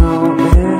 moment.